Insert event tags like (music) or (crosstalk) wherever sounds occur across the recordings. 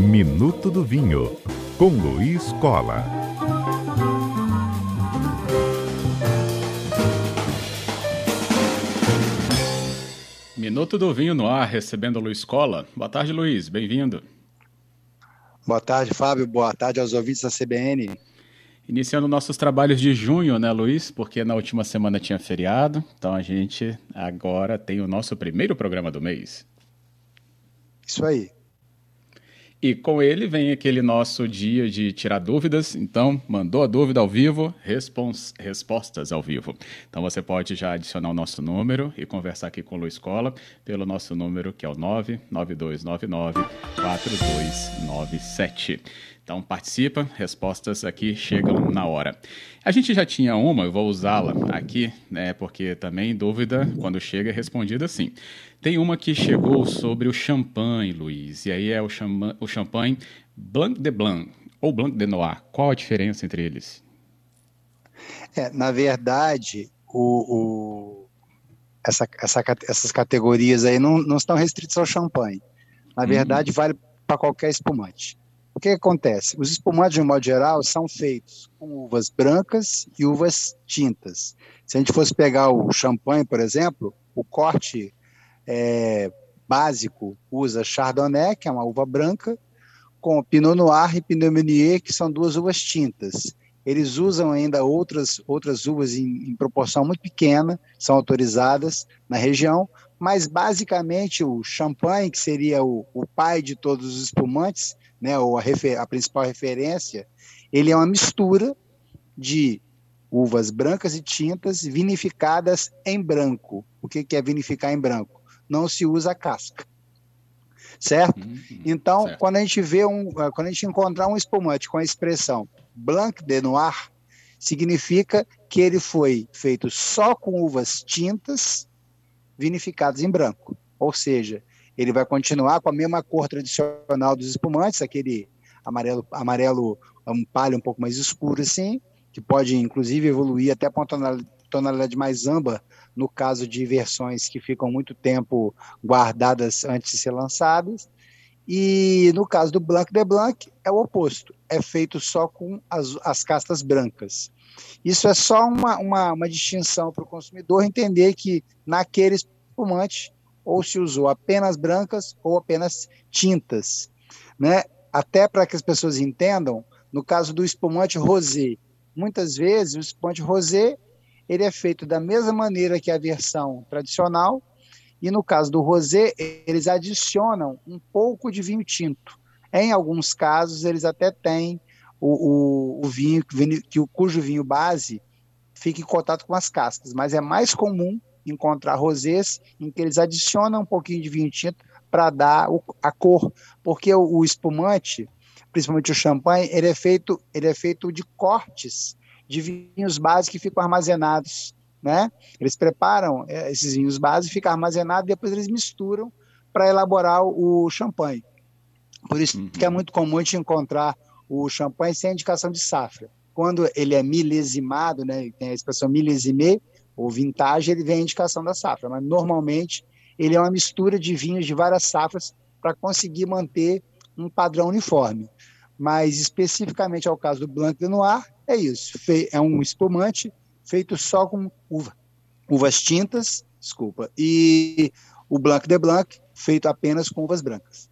Minuto do Vinho, com Luiz Cola. Minuto do Vinho no ar, recebendo Luiz Cola. Boa tarde, Luiz, bem-vindo. Boa tarde, Fábio. Boa tarde aos ouvintes da CBN. Iniciando nossos trabalhos de junho, né, Luiz? Porque na última semana tinha feriado, então a gente agora tem o nosso primeiro programa do mês. Isso aí. E com ele vem aquele nosso dia de tirar dúvidas. Então, mandou a dúvida ao vivo, respons respostas ao vivo. Então, você pode já adicionar o nosso número e conversar aqui com o Luiz Cola pelo nosso número que é o 99299 4297. Então participa, respostas aqui chegam na hora. A gente já tinha uma, eu vou usá-la aqui, né, porque também dúvida quando chega é respondida assim. Tem uma que chegou sobre o champanhe, Luiz, e aí é o, chama, o champanhe Blanc de Blanc ou Blanc de Noir. Qual a diferença entre eles? É, na verdade, o, o essa, essa, essas categorias aí não, não estão restritas ao champanhe. Na uhum. verdade, hum. vale para qualquer espumante. Que, acontece? Os espumantes, de um modo geral, são feitos com uvas brancas e uvas tintas. Se a gente fosse pegar o champanhe, por exemplo, o corte é, básico usa Chardonnay, que é uma uva branca, com Pinot Noir e Pinot Meunier, que são duas uvas tintas. Eles usam ainda outras, outras uvas em, em proporção muito pequena, são autorizadas na região, mas basicamente o champanhe, que seria o, o pai de todos os espumantes, né, ou a, refer, a principal referência, ele é uma mistura de uvas brancas e tintas vinificadas em branco. O que, que é vinificar em branco? Não se usa a casca. Certo? Uhum, então, certo. quando a gente vê um, eh, quando a gente encontrar um espumante com a expressão Blanc de Noir, significa que ele foi feito só com uvas tintas vinificadas em branco. Ou seja, ele vai continuar com a mesma cor tradicional dos espumantes, aquele amarelo, amarelo um palha um pouco mais escuro assim, que pode inclusive evoluir até para uma tonalidade mais âmbar no caso de versões que ficam muito tempo guardadas antes de ser lançadas. E no caso do Blanc de Blanc é o oposto, é feito só com as, as castas brancas. Isso é só uma, uma, uma distinção para o consumidor entender que naquele espumante ou se usou apenas brancas ou apenas tintas, né? Até para que as pessoas entendam, no caso do espumante rosé, muitas vezes o espumante rosé ele é feito da mesma maneira que a versão tradicional, e no caso do rosé, eles adicionam um pouco de vinho tinto. Em alguns casos, eles até têm o, o, o vinho, que, cujo vinho base fica em contato com as cascas, mas é mais comum encontrar rosés em que eles adicionam um pouquinho de vinho tinto para dar o, a cor, porque o, o, espumante, principalmente o champanhe, ele é feito, ele é feito de cortes de vinhos básicos que ficam armazenados, né? Eles preparam é, esses vinhos básicos, ficam armazenados, depois eles misturam para elaborar o, o champanhe. Por isso uhum. que é muito comum a gente encontrar o champanhe sem indicação de safra. Quando ele é milesimado, né, tem a expressão milesimé, o vintage ele vem a indicação da safra, mas normalmente ele é uma mistura de vinhos de várias safras para conseguir manter um padrão uniforme. Mas especificamente ao caso do Blanc de Noir, é isso. É um espumante feito só com uva, uvas tintas, desculpa, e o Blanc de Blanc feito apenas com uvas brancas.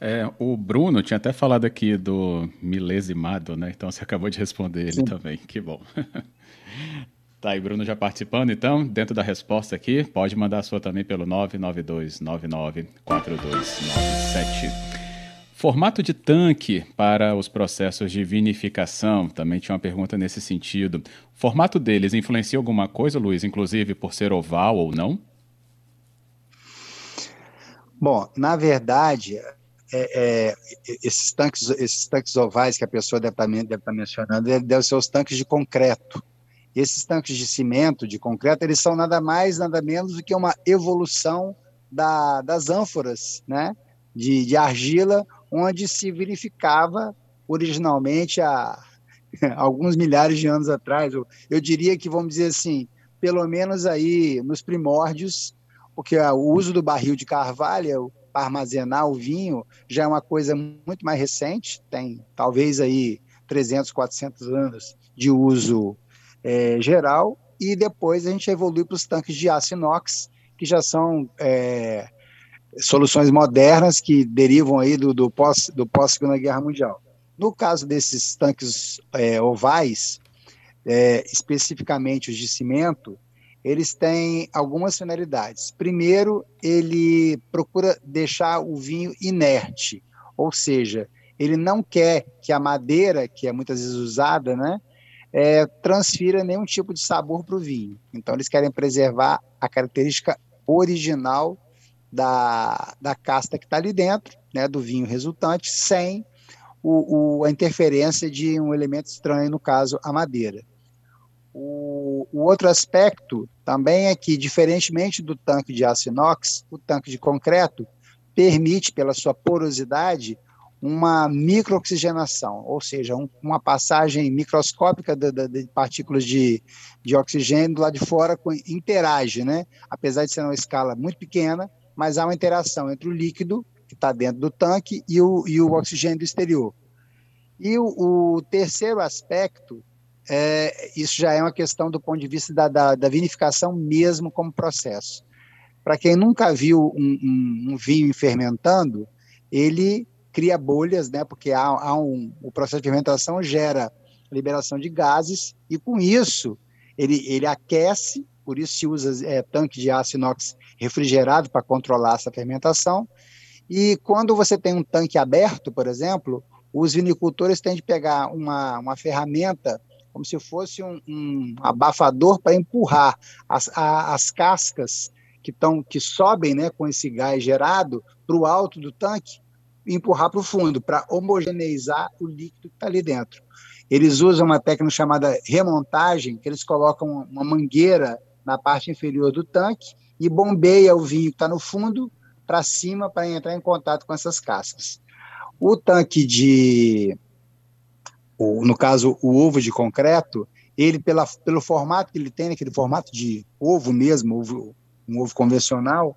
É, o Bruno tinha até falado aqui do milesimado, né? Então você acabou de responder ele Sim. também. Que bom. (laughs) Tá aí, Bruno já participando, então, dentro da resposta aqui, pode mandar a sua também pelo 992994297. Formato de tanque para os processos de vinificação, também tinha uma pergunta nesse sentido. O formato deles influencia alguma coisa, Luiz, inclusive por ser oval ou não? Bom, na verdade, é, é, esses, tanques, esses tanques ovais que a pessoa deve estar, deve estar mencionando, devem ser os tanques de concreto. Esses tanques de cimento, de concreto, eles são nada mais, nada menos do que uma evolução da, das ânforas né, de, de argila, onde se verificava originalmente há (laughs) alguns milhares de anos atrás. Eu, eu diria que, vamos dizer assim, pelo menos aí nos primórdios, porque o uso do barril de carvalho para armazenar o vinho já é uma coisa muito mais recente, tem talvez aí 300, 400 anos de uso é, geral, e depois a gente evolui para os tanques de aço inox, que já são é, soluções modernas que derivam aí do, do pós do pós Guerra Mundial. No caso desses tanques é, ovais, é, especificamente os de cimento, eles têm algumas finalidades. Primeiro, ele procura deixar o vinho inerte, ou seja, ele não quer que a madeira, que é muitas vezes usada, né, é, transfira nenhum tipo de sabor para o vinho. Então, eles querem preservar a característica original da, da casta que está ali dentro, né, do vinho resultante, sem o, o, a interferência de um elemento estranho, no caso, a madeira. O, o, outro aspecto também é que, diferentemente do tanque de aço inox, o tanque de concreto permite, pela sua porosidade, uma microoxigenação, ou seja, um, uma passagem microscópica de, de, de, partículas de, de oxigênio lado de fora com, interage, né? apesar de ser uma escala muito pequena, mas há uma interação entre o líquido que está dentro do tanque e o, e o oxigênio do exterior. E o, o terceiro aspecto, é, isso já é uma questão do ponto de vista da, da, da vinificação mesmo como processo. Para quem nunca viu um, um, um vinho fermentando, ele cria bolhas, né? Porque há, há um, o processo de fermentação gera liberação de gases e com isso ele, ele aquece, por isso se usa é, tanque de aço inox refrigerado para controlar essa fermentação. E quando você tem um tanque aberto, por exemplo, os vinicultores têm de pegar uma, uma ferramenta como se fosse um, um abafador para empurrar as, a, as cascas que, tão, que sobem né, com esse gás gerado para o alto do tanque empurrar para o fundo, para homogeneizar o líquido que está ali dentro. Eles usam uma técnica chamada remontagem, que eles colocam uma mangueira na parte inferior do tanque e bombeia o vinho que está no fundo para cima para entrar em contato com essas cascas. O tanque de, no caso, o ovo de concreto, ele, pela, pelo formato que ele tem, aquele formato de ovo mesmo, ovo, um ovo convencional,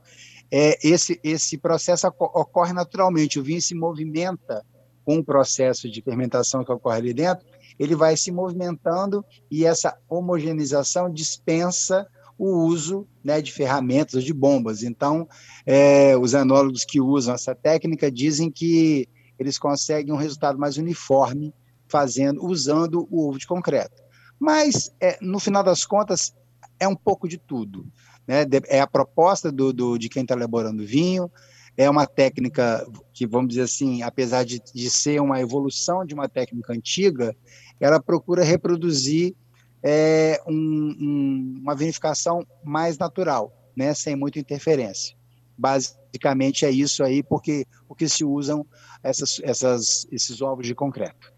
é, esse, esse processo ocorre naturalmente. O vinho se movimenta com o processo de fermentação que ocorre ali dentro, ele vai se movimentando e essa homogeneização dispensa o uso né, de ferramentas de bombas. Então, é, os enólogos que usam essa técnica dizem que eles conseguem um resultado mais uniforme fazendo, usando o ovo de concreto. Mas, é, no final das contas, é um pouco de tudo né? é a proposta do, do de quem está elaborando vinho, é uma técnica que, vamos dizer assim, apesar de, de ser uma evolução de uma técnica antiga, ela procura reproduzir é, um, um, uma vinificação mais natural, né, sem muita interferência. Basicamente é isso aí, porque, porque se usam essas, essas, esses ovos de concreto.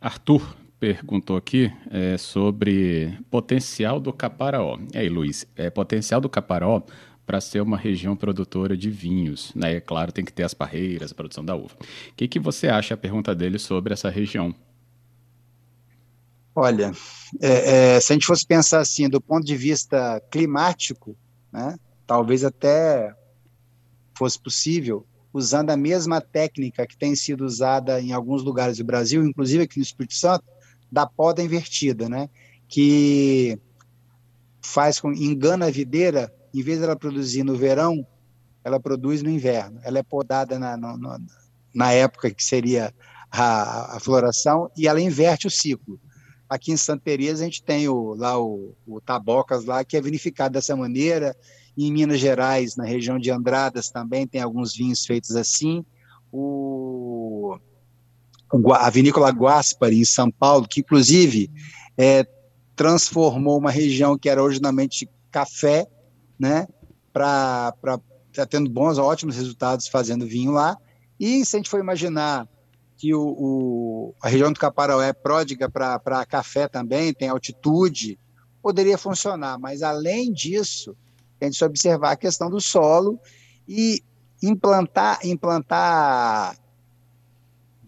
Arthur, perguntou aqui é, sobre potencial do Caparaó. E aí, Luiz, é, potencial do Caparaó para ser uma região produtora de vinhos. Né? É claro, tem que ter as parreiras, a produção da uva. O que, que você acha, a pergunta dele, sobre essa região? Olha, é, é, se a gente fosse pensar assim, do ponto de vista climático, né, talvez até fosse possível, usando a mesma técnica que tem sido usada em alguns lugares do Brasil, inclusive aqui no Espírito Santo, da poda invertida, né? que faz com engana a videira, em vez dela produzir no verão, ela produz no inverno. Ela é podada na, no, na época que seria a, a, floração e ela inverte o ciclo. Aqui em Santa Teresa a gente tem o, lá o, o Tabocas lá que é vinificado dessa maneira. Em Minas Gerais, na região de Andradas também tem alguns vinhos feitos assim. O a vinícola Guaspari, em São Paulo, que inclusive é, transformou uma região que era originalmente café, né, para tá tendo bons, ótimos resultados fazendo vinho lá. E se a gente for imaginar que o, o a região do Caparaó é pródiga para café também, tem altitude, poderia funcionar. Mas além disso, a gente observar a questão do solo e implantar, implantar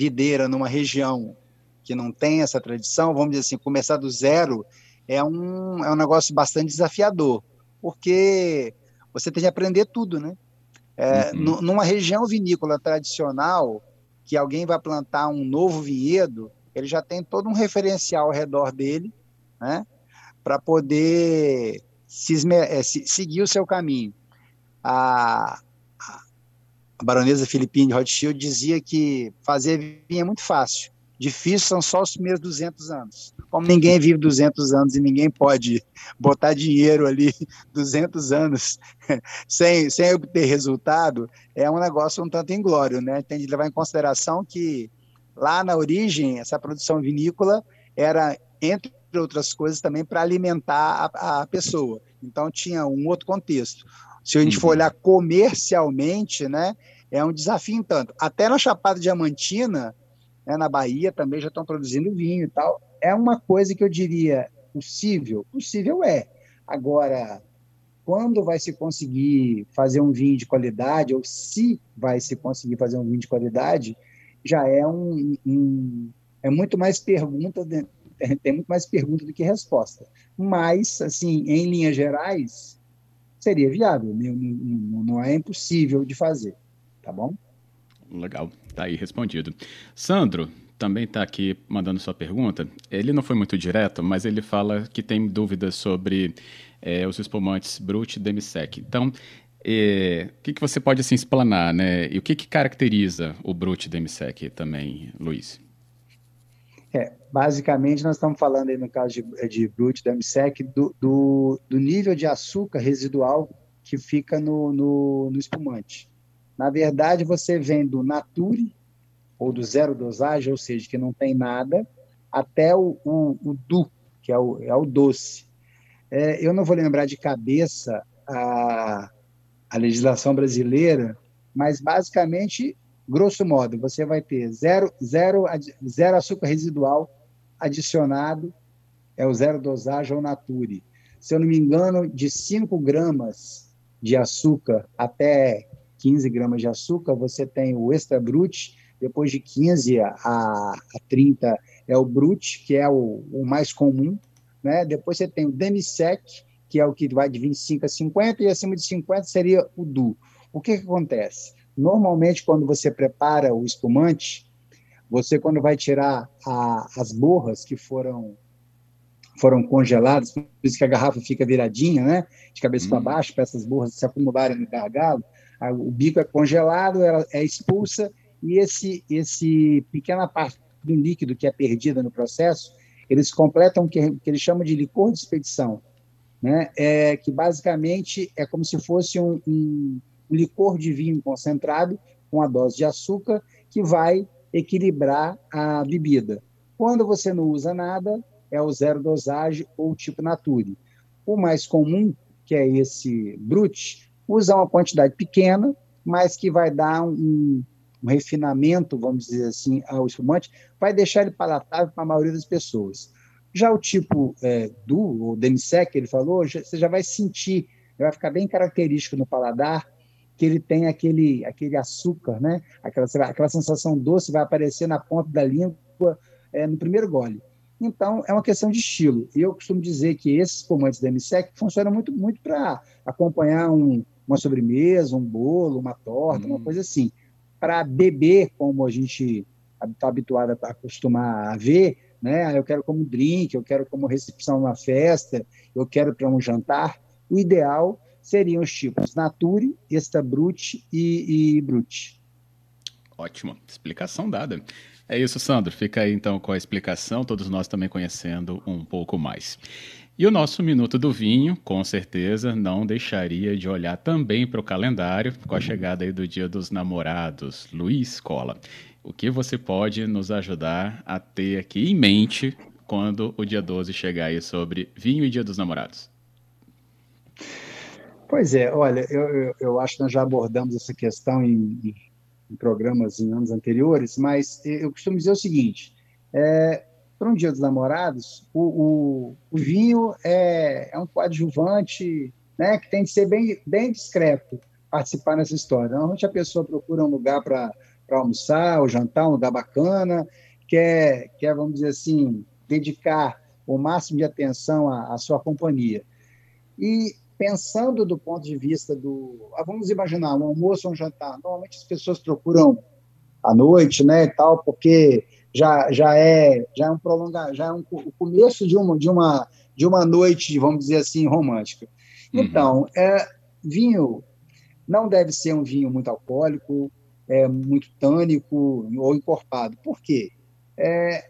videira numa região que não tem essa tradição, vamos dizer assim, começar do zero é um, é um negócio bastante desafiador, porque você tem que aprender tudo, né? É, uhum. Numa região vinícola tradicional, que alguém vai plantar um novo vinhedo, ele já tem todo um referencial ao redor dele, né, para poder se, é, se, seguir o seu caminho. A, a baronesa Filipine de Rothschild dizia que fazer vinho é muito fácil, difícil são só os primeiros 200 anos. Como ninguém vive 200 anos e ninguém pode botar dinheiro ali (laughs) 200 anos (laughs) sem, sem obter resultado, é um negócio um tanto inglório, né? Tem de levar em consideração que lá na origem, essa produção vinícola era, entre outras coisas, também para alimentar a, a pessoa. Então tinha um outro contexto. Se a gente for uhum. olhar comercialmente, né, é um desafio em tanto. Até na Chapada Diamantina, né, na Bahia também já estão produzindo vinho e tal. É uma coisa que eu diria possível. Possível é. Agora, quando vai se conseguir fazer um vinho de qualidade, ou se vai se conseguir fazer um vinho de qualidade, já é um, um é muito mais pergunta, (laughs) tem muito mais pergunta do que resposta. Mas, assim, em linhas gerais, seria viável, não, não, é impossível de fazer, tá bom? Legal, tá aí respondido. Sandro também está aqui mandando sua pergunta. Ele não foi muito direto, mas ele fala que tem dúvidas sobre é, os espumantes Brut e Demisec. Então, é, o que, que você pode assim, explanar, né? E o que, que caracteriza o Brut e Demisec também, Luiz? É, basicamente, nós estamos falando aí no caso de, de Brut e Demisec do, do, do, nível de açúcar residual que fica no, no, no espumante. Na verdade, você vem do nature, ou do zero dosagem, ou seja, que não tem nada, até o, o, o du, que é o, é o doce. É, eu não vou lembrar de cabeça a, a legislação brasileira, mas basicamente, grosso modo, você vai ter zero, zero, zero açúcar residual adicionado, é o zero dosagem ou nature. Se eu não me engano, de 5 gramas de açúcar até 15 gramas de açúcar, você tem o extra brut, depois de 15 a, a 30 é o brut, que é o, o mais comum, né? Depois você tem o demisec, que é o que vai de 25 a 50, e acima de 50 seria o du. O que, que acontece? Normalmente, quando você prepara o espumante, você, quando vai tirar a, as borras que foram foram congeladas, por isso que a garrafa fica viradinha, né? De cabeça hum. para baixo, para essas borras se acumularem no gargalo o bico é congelado, ela é expulsa e esse esse pequena parte do líquido que é perdida no processo, eles completam o que, que eles chamam de licor de expedição, né? É que basicamente é como se fosse um, um, um licor de vinho concentrado com a dose de açúcar que vai equilibrar a bebida. Quando você não usa nada, é o zero dosagem ou tipo nature. O mais comum, que é esse brut, usar uma quantidade pequena, mas que vai dar um, um refinamento, vamos dizer assim, ao espumante, vai deixar ele palatável para a maioria das pessoas. Já o tipo é, do, ou demisec, que ele falou, já, você já vai sentir, vai ficar bem característico no paladar, que ele tem aquele, aquele açúcar, né? aquela, aquela sensação doce vai aparecer na ponta da língua é, no primeiro gole. Então, é uma questão de estilo. E eu costumo dizer que esses espumantes da MSEC funcionam muito, muito para acompanhar um, uma sobremesa, um bolo, uma torta, hum. uma coisa assim. Para beber, como a gente está habituado a acostumar a ver, né? Eu quero como drink, eu quero como recepção numa festa, eu quero para um jantar. O ideal seriam os tipos Nature, Extra Brut e, e Brut. Ótimo, explicação dada. É isso, Sandro. Fica aí então com a explicação, todos nós também conhecendo um pouco mais. E o nosso Minuto do Vinho, com certeza, não deixaria de olhar também para o calendário com a chegada aí do Dia dos Namorados. Luiz Cola, o que você pode nos ajudar a ter aqui em mente quando o dia 12 chegar aí sobre vinho e Dia dos Namorados? Pois é, olha, eu, eu, eu acho que nós já abordamos essa questão em, em programas em anos anteriores, mas eu costumo dizer o seguinte: é, para um dia dos namorados, o, o, o vinho é, é, um coadjuvante né, que tem que ser bem, bem discreto participar nessa história. Normalmente a pessoa procura um lugar para almoçar ou jantar, um lugar bacana, quer, quer, vamos dizer assim, dedicar o máximo de atenção à, à sua companhia. E pensando do ponto de vista do. Ah, vamos imaginar, um almoço ou um jantar. Normalmente as pessoas procuram à noite, né, e tal, porque já, já é já é um prolongar, já é um, o começo de uma de uma de uma noite, vamos dizer assim, romântica. Uhum. Então, é, vinho não deve ser um vinho muito alcoólico, é, muito tânico ou encorpado. Por quê? É,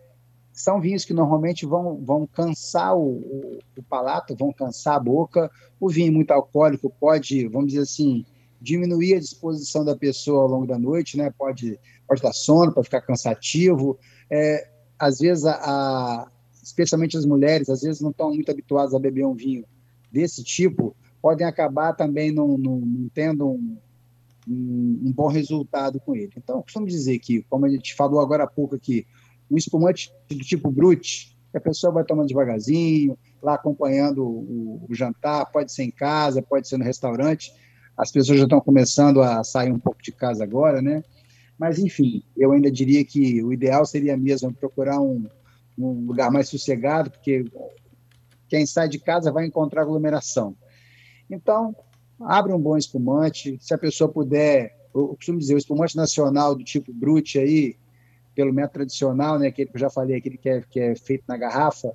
são vinhos que normalmente vão, vão cansar o, o, o, palato, vão cansar a boca. O vinho muito alcoólico pode, vamos dizer assim, diminuir a disposição da pessoa ao longo da noite, né? Pode, pode dar sono, pode ficar cansativo. É, às vezes, a, a, especialmente as mulheres, às vezes não estão muito habituadas a beber um vinho desse tipo, podem acabar também não, não, não tendo um, um, um, bom resultado com ele. Então, costumo dizer que, como a gente falou agora há pouco aqui, um espumante do tipo Brut, a pessoa vai tomando devagarzinho, lá acompanhando o, o, jantar, pode ser em casa, pode ser no restaurante. As pessoas já estão começando a sair um pouco de casa agora, né? Mas, enfim, eu ainda diria que o ideal seria mesmo procurar um, um lugar mais sossegado, porque quem sai de casa vai encontrar aglomeração. Então, abre um bom espumante. Se a pessoa puder, eu costumo dizer, o espumante nacional do tipo Brut aí, pelo método tradicional, né, aquele que eu já falei, aquele que é, que é feito na garrafa,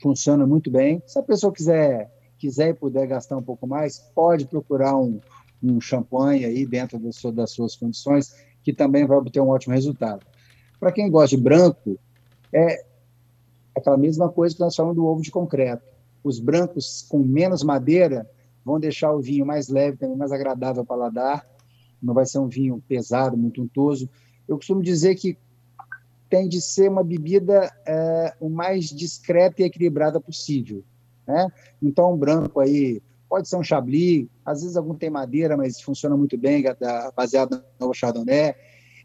funciona muito bem. Se a pessoa quiser quiser e puder gastar um pouco mais, pode procurar um, um champanhe aí dentro do das suas condições, que também vai obter um ótimo resultado. Para quem gosta de branco, é aquela mesma coisa que nós falamos do ovo de concreto. Os brancos com menos madeira vão deixar o vinho mais leve, também mais agradável ao paladar. Não vai ser um vinho pesado, muito untoso. Eu costumo dizer que tem de ser uma bebida é, o mais discreta e equilibrada possível. Né? Então, um branco aí pode ser um Chablis, às vezes algum tem madeira, mas funciona muito bem, baseado no Chardonnay.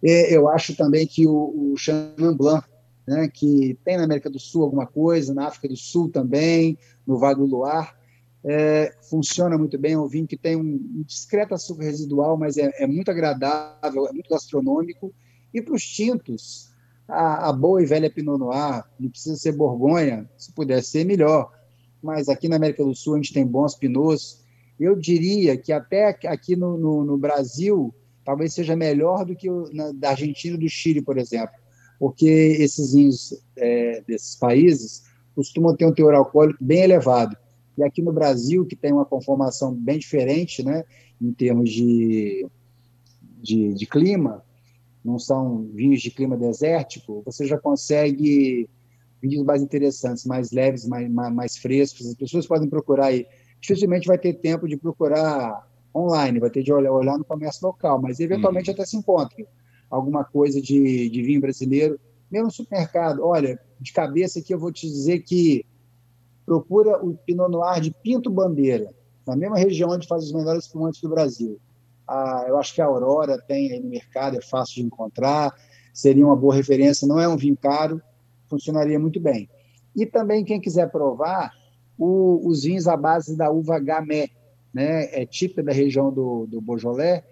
E eu acho também que o, o Chenin Blanc, né, que tem na América do Sul alguma coisa, na África do Sul também, no Vale do Luar, é, funciona muito bem. É um vinho que tem um, um discreto açúcar residual, mas é, é, muito agradável, é muito gastronômico. E para os tintos, a, a, boa e velha Pinot Noir, não precisa ser Borgonha, se puder ser, melhor. Mas aqui na América do Sul a gente tem bons Pinots. Eu diria que até aqui no, no, no Brasil, talvez seja melhor do que o, na, da Argentina e do Chile, por exemplo. Porque esses vinhos é, desses países costumam ter um teor alcoólico bem elevado. E aqui no Brasil, que tem uma conformação bem diferente, né, em termos de, de, de clima, não são vinhos de clima desértico, você já consegue vinhos mais interessantes, mais leves, mais, mais, mais, frescos. As pessoas podem procurar aí. Dificilmente vai ter tempo de procurar online, vai ter de olhar, olhar no comércio local, mas eventualmente hum. até se encontre alguma coisa de, de vinho brasileiro, mesmo no supermercado. Olha, de cabeça aqui eu vou te dizer que procura o Pinot Noir de Pinto Bandeira, na mesma região onde faz os melhores espumantes do Brasil. Ah, eu acho que a Aurora tem aí no mercado, é fácil de encontrar, seria uma boa referência, não é um vinho caro, funcionaria muito bem. E também, quem quiser provar, o, os vinhos à base da uva Gamay, né? é típica da região do, do Beaujolais,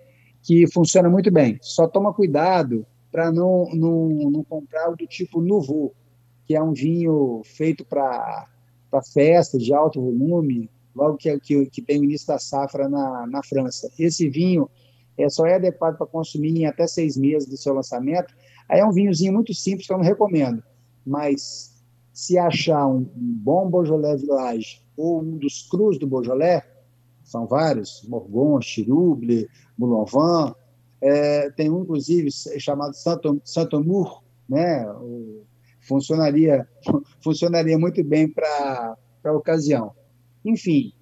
que funciona muito bem. Só toma cuidado para não, não, não comprar o do tipo Nouveau, que é um vinho feito para festas de alto volume, logo que, que, que, tem o início da safra na, na França. Esse vinho é, só é adequado para consumir em até seis meses do seu lançamento. Aí é um vinhozinho muito simples que eu não recomendo, mas se achar um, um bom Beaujolais Village ou um dos crus do Beaujolais, são vários, Morgon, Chiruble, Moulin é, tem um, inclusive, chamado Santo, Santo Amour, né, funcionaria, (laughs) funcionaria muito bem para a ocasião. Enfim,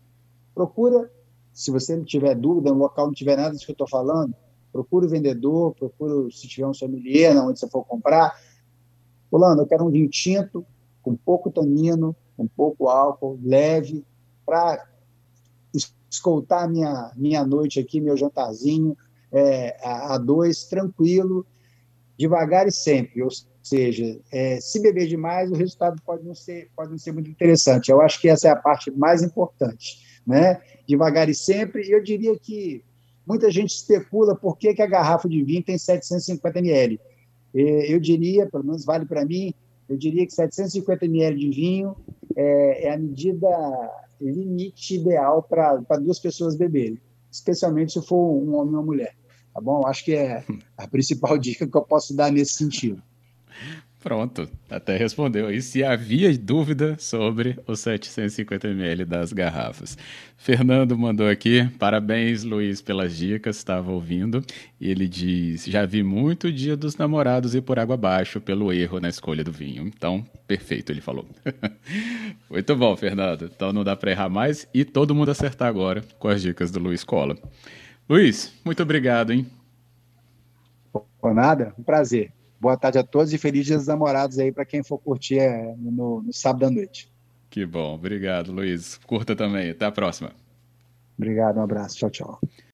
procura, se você não tiver dúvida, no local não tiver nada disso que eu estou falando, procure o vendedor, procure, se tiver um sommelier, onde você for comprar. Fulano, eu quero um vinho tinto, com pouco tanino, com pouco álcool, leve, para escoltar minha, minha noite aqui, meu jantarzinho, é, a, a dois, tranquilo, devagar e sempre. Seja, é, se beber demais, o resultado pode não, ser, pode não ser muito interessante. Eu acho que essa é a parte mais importante. Né? Devagar e sempre. Eu diria que muita gente especula por que, que a garrafa de vinho tem 750 ml. Eu diria, pelo menos vale para mim, eu diria que 750 ml de vinho é, é a medida limite ideal para duas pessoas beberem, especialmente se for um homem ou uma mulher. Tá bom? Acho que é a principal (laughs) dica que eu posso dar nesse sentido. Pronto, até respondeu aí se havia dúvida sobre os 750 ml das garrafas. Fernando mandou aqui, parabéns Luiz pelas dicas, estava ouvindo. E ele diz: já vi muito dia dos namorados ir por água abaixo pelo erro na escolha do vinho. Então, perfeito, ele falou. (laughs) muito bom, Fernando. Então não dá para errar mais e todo mundo acertar agora com as dicas do Luiz Cola. Luiz, muito obrigado, hein? Por nada, um prazer. Boa tarde a todos e felizes dias namorados aí para quem for curtir é, no, no sábado à noite. Que bom, obrigado, Luiz. Curta também. Até a próxima. Obrigado, um abraço. Tchau, tchau.